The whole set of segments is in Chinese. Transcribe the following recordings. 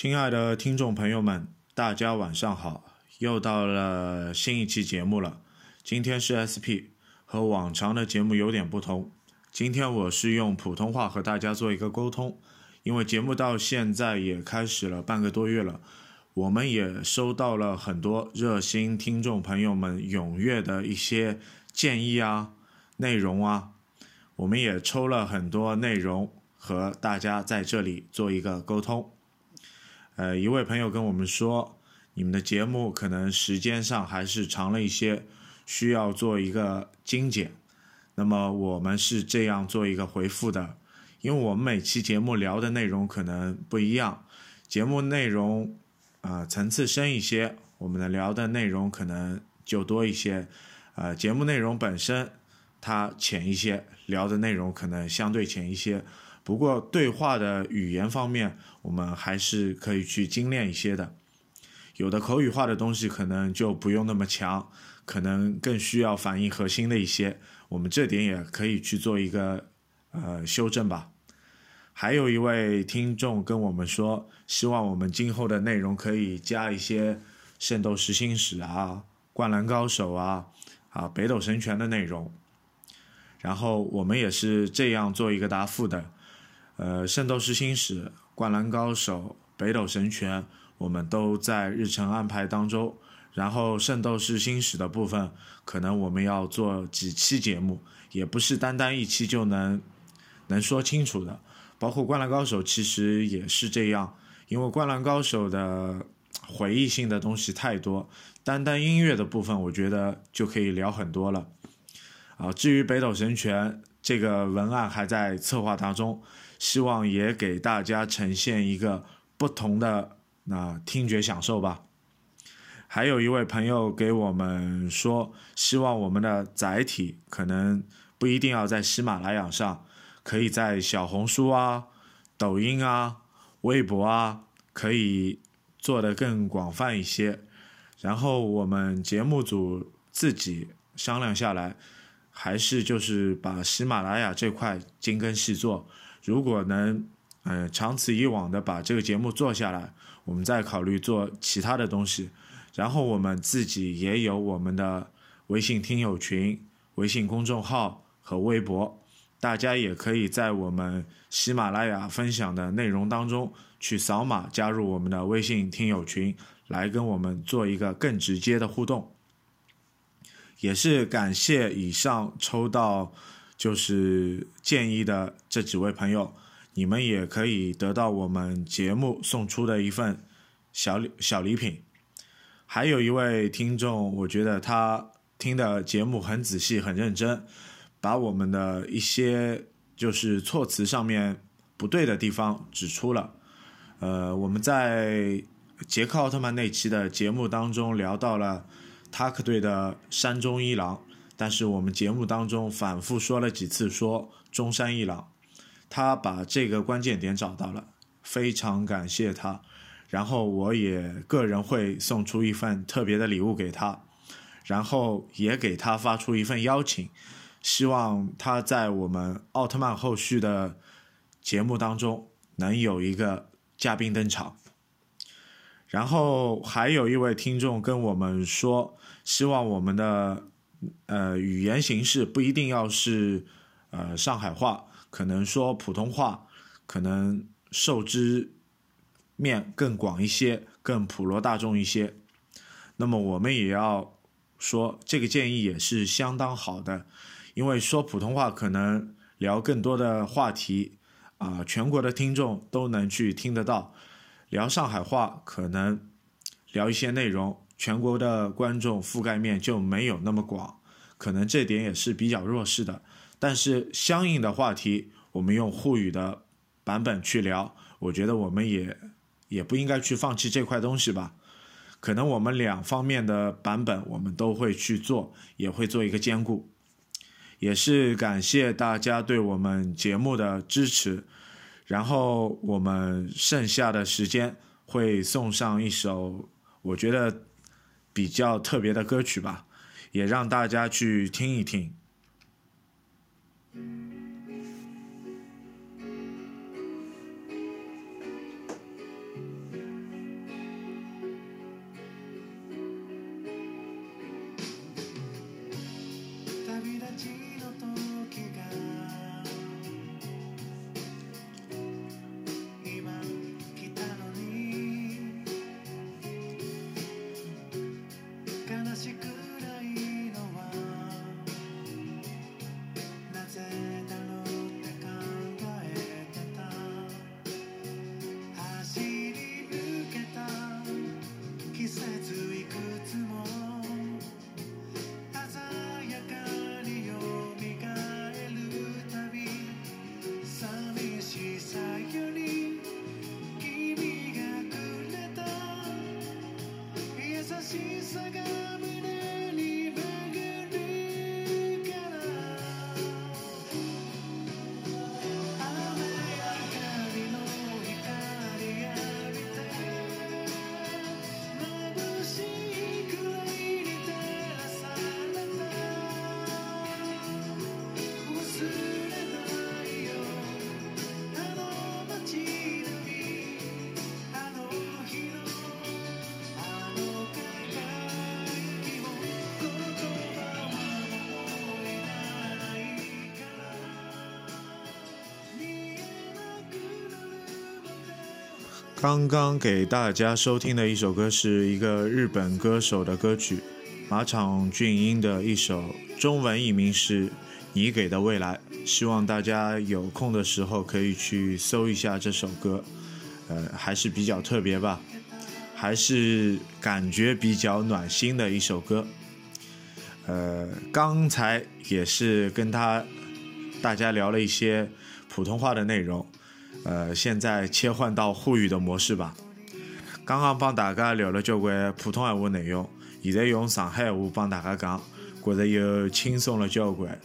亲爱的听众朋友们，大家晚上好！又到了新一期节目了。今天是 SP，和往常的节目有点不同。今天我是用普通话和大家做一个沟通，因为节目到现在也开始了半个多月了，我们也收到了很多热心听众朋友们踊跃的一些建议啊、内容啊，我们也抽了很多内容和大家在这里做一个沟通。呃，一位朋友跟我们说，你们的节目可能时间上还是长了一些，需要做一个精简。那么我们是这样做一个回复的，因为我们每期节目聊的内容可能不一样，节目内容啊层次深一些，我们的聊的内容可能就多一些。呃，节目内容本身它浅一些，聊的内容可能相对浅一些。不过对话的语言方面，我们还是可以去精炼一些的。有的口语化的东西可能就不用那么强，可能更需要反映核心的一些。我们这点也可以去做一个呃修正吧。还有一位听众跟我们说，希望我们今后的内容可以加一些《圣斗士星矢》啊、《灌篮高手》啊、啊《北斗神拳》的内容。然后我们也是这样做一个答复的。呃，《圣斗士星矢》《灌篮高手》《北斗神拳》，我们都在日程安排当中。然后，《圣斗士星矢》的部分，可能我们要做几期节目，也不是单单一期就能能说清楚的。包括《灌篮高手》，其实也是这样，因为《灌篮高手》的回忆性的东西太多，单单音乐的部分，我觉得就可以聊很多了。啊，至于《北斗神拳》这个文案还在策划当中。希望也给大家呈现一个不同的那听觉享受吧。还有一位朋友给我们说，希望我们的载体可能不一定要在喜马拉雅上，可以在小红书啊、抖音啊、微博啊，可以做得更广泛一些。然后我们节目组自己商量下来，还是就是把喜马拉雅这块精耕细作。如果能，呃，长此以往的把这个节目做下来，我们再考虑做其他的东西。然后我们自己也有我们的微信听友群、微信公众号和微博，大家也可以在我们喜马拉雅分享的内容当中去扫码加入我们的微信听友群，来跟我们做一个更直接的互动。也是感谢以上抽到。就是建议的这几位朋友，你们也可以得到我们节目送出的一份小小礼品。还有一位听众，我觉得他听的节目很仔细、很认真，把我们的一些就是措辞上面不对的地方指出了。呃，我们在杰克奥特曼那期的节目当中聊到了塔克队的山中一郎。但是我们节目当中反复说了几次说中山一郎，他把这个关键点找到了，非常感谢他。然后我也个人会送出一份特别的礼物给他，然后也给他发出一份邀请，希望他在我们奥特曼后续的节目当中能有一个嘉宾登场。然后还有一位听众跟我们说，希望我们的。呃，语言形式不一定要是呃上海话，可能说普通话，可能受之面更广一些，更普罗大众一些。那么我们也要说，这个建议也是相当好的，因为说普通话可能聊更多的话题啊，全国的听众都能去听得到；聊上海话可能聊一些内容。全国的观众覆盖面就没有那么广，可能这点也是比较弱势的。但是相应的话题，我们用沪语的版本去聊，我觉得我们也也不应该去放弃这块东西吧。可能我们两方面的版本我们都会去做，也会做一个兼顾。也是感谢大家对我们节目的支持。然后我们剩下的时间会送上一首，我觉得。比较特别的歌曲吧，也让大家去听一听。刚刚给大家收听的一首歌是一个日本歌手的歌曲，马场俊英的一首，中文译名是《你给的未来》。希望大家有空的时候可以去搜一下这首歌，呃，还是比较特别吧，还是感觉比较暖心的一首歌。呃，刚才也是跟他大家聊了一些普通话的内容。呃，现在切换到沪语的模式吧。刚刚帮大家聊了交关普通闲话内容，现在用上海话帮大家讲，觉着又轻松了交关。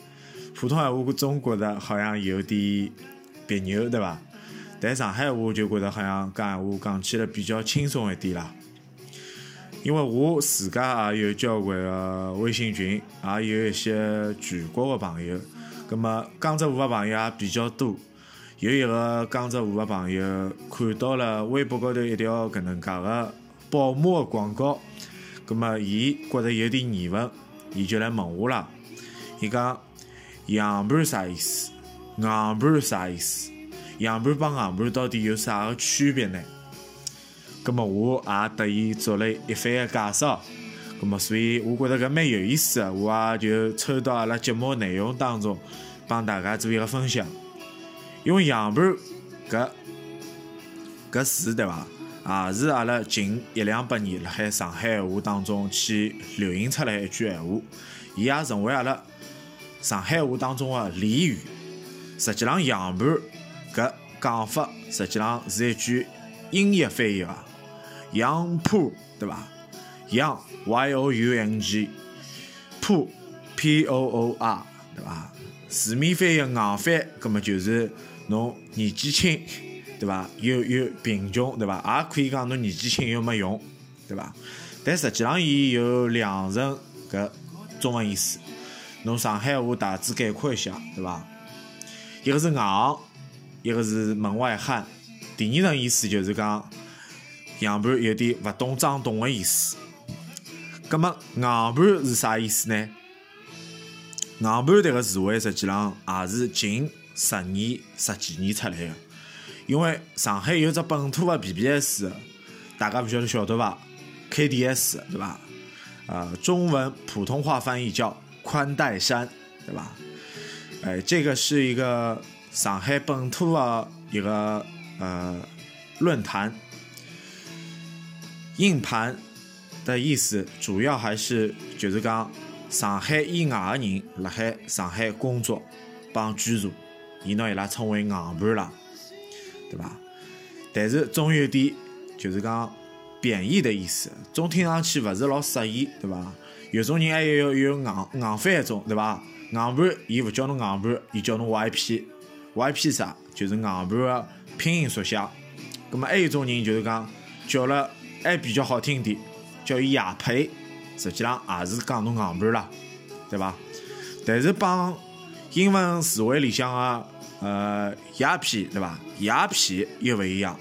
普通闲话总觉着好像有点别扭，对吧？但上海话就觉得好像讲闲话讲起来比较轻松一点啦。因为我自家也有交关个微信群，也有一些全国的朋友，葛么江浙沪的朋友也比较多。有一个江浙沪的朋友看到了微博高头一条搿能介个宝马的广告，葛末伊觉着有点疑问，伊就来问我了。伊讲样板啥意思？硬盘啥意思？样盘帮硬盘到底有啥个区别呢？葛末我也得伊做了一番个介绍。葛末所以我觉着搿蛮有意思个，我也就抽到阿拉节目内容当中帮大家做一个分享。因为样板搿搿词对伐，也是阿拉近一两百年辣海上海话当中去流行出来一句闲话，伊也成为阿拉上海话当中的俚语。实际上，样板搿讲法实际上是一句音译翻译啊，样谱对伐？样 y o u n g，浦 p o o r 对伐？字面翻译硬翻，葛么就是。侬年纪轻，对伐？又又贫穷，对伐？也可以讲侬年纪轻又没用，对伐？但实际上，伊有两层搿中文意思。侬上海话大致概括一下，对伐？一个是硬，一个是门外汉。第二层意思就是讲硬盘有点勿懂装懂的意思。葛么硬盘是啥意思呢？硬盘迭个词汇实际上也是近。十年、十几年出来的，因为上海有只本土的 BBS，大家勿晓得晓得伐？KDS 对伐？呃，中文普通话翻译叫宽带山，对吧？哎，这个是一个上海本土的一个呃论坛，硬盘的意思主要还是就是讲上海以外的人辣海上海工作帮居住。伊拿伊拉称为硬盘了，对伐？但是总有点就是讲贬义的意思，总听上去勿是老适意，对伐？有种人还有有硬硬翻一种，对伐？硬盘伊勿叫侬硬盘，伊叫侬 YP，YP 啥？就是硬盘的拼音缩写。葛末还有种人就是讲叫了还比较好听点，叫伊雅培，实际上也是讲侬硬盘了，对伐？但是帮英文词汇里向个。呃，鸦片对伐？鸦片又勿一样，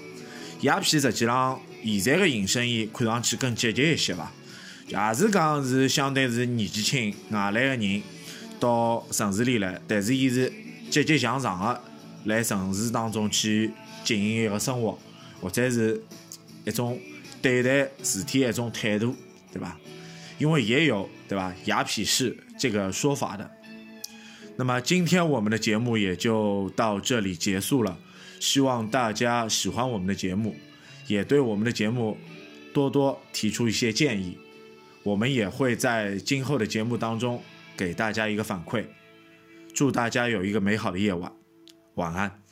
鸦片实际上现在个隐身衣看上去更积极一些伐？也是讲是相对是年纪轻外来个人到城市里来，但是伊是积极向上个来城市当中去经营一个生活，或者是一种对待事体一种态度，对伐？因为也有对吧雅痞式这个说法的。那么今天我们的节目也就到这里结束了，希望大家喜欢我们的节目，也对我们的节目多多提出一些建议，我们也会在今后的节目当中给大家一个反馈。祝大家有一个美好的夜晚，晚安。